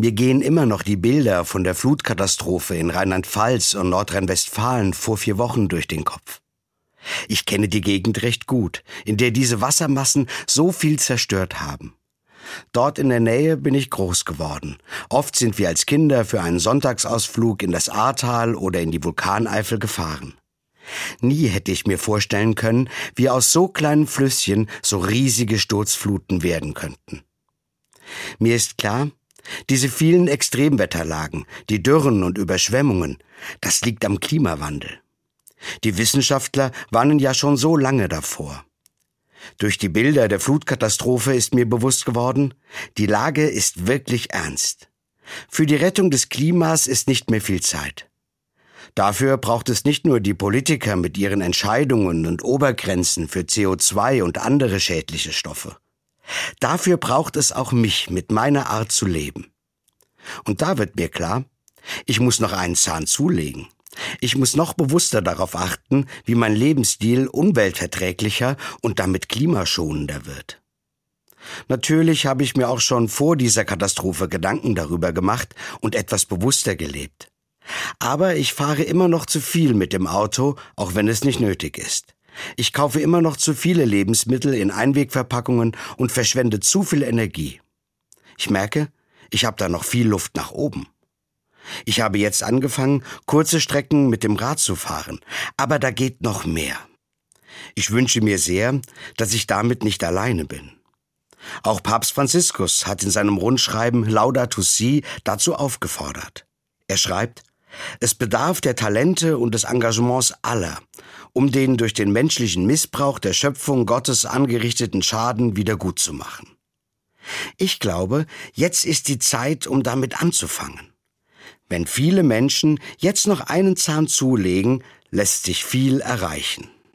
Mir gehen immer noch die Bilder von der Flutkatastrophe in Rheinland-Pfalz und Nordrhein-Westfalen vor vier Wochen durch den Kopf. Ich kenne die Gegend recht gut, in der diese Wassermassen so viel zerstört haben. Dort in der Nähe bin ich groß geworden. Oft sind wir als Kinder für einen Sonntagsausflug in das Ahrtal oder in die Vulkaneifel gefahren. Nie hätte ich mir vorstellen können, wie aus so kleinen Flüsschen so riesige Sturzfluten werden könnten. Mir ist klar, diese vielen Extremwetterlagen, die Dürren und Überschwemmungen, das liegt am Klimawandel. Die Wissenschaftler warnen ja schon so lange davor. Durch die Bilder der Flutkatastrophe ist mir bewusst geworden, die Lage ist wirklich ernst. Für die Rettung des Klimas ist nicht mehr viel Zeit. Dafür braucht es nicht nur die Politiker mit ihren Entscheidungen und Obergrenzen für CO2 und andere schädliche Stoffe. Dafür braucht es auch mich mit meiner Art zu leben. Und da wird mir klar, ich muss noch einen Zahn zulegen. Ich muss noch bewusster darauf achten, wie mein Lebensstil umweltverträglicher und damit klimaschonender wird. Natürlich habe ich mir auch schon vor dieser Katastrophe Gedanken darüber gemacht und etwas bewusster gelebt. Aber ich fahre immer noch zu viel mit dem Auto, auch wenn es nicht nötig ist. Ich kaufe immer noch zu viele Lebensmittel in Einwegverpackungen und verschwende zu viel Energie. Ich merke, ich habe da noch viel Luft nach oben. Ich habe jetzt angefangen, kurze Strecken mit dem Rad zu fahren, aber da geht noch mehr. Ich wünsche mir sehr, dass ich damit nicht alleine bin. Auch Papst Franziskus hat in seinem Rundschreiben Laudato Si dazu aufgefordert. Er schreibt, es bedarf der Talente und des Engagements aller, um den durch den menschlichen Missbrauch der Schöpfung Gottes angerichteten Schaden wiedergutzumachen. Ich glaube, jetzt ist die Zeit, um damit anzufangen. Wenn viele Menschen jetzt noch einen Zahn zulegen, lässt sich viel erreichen.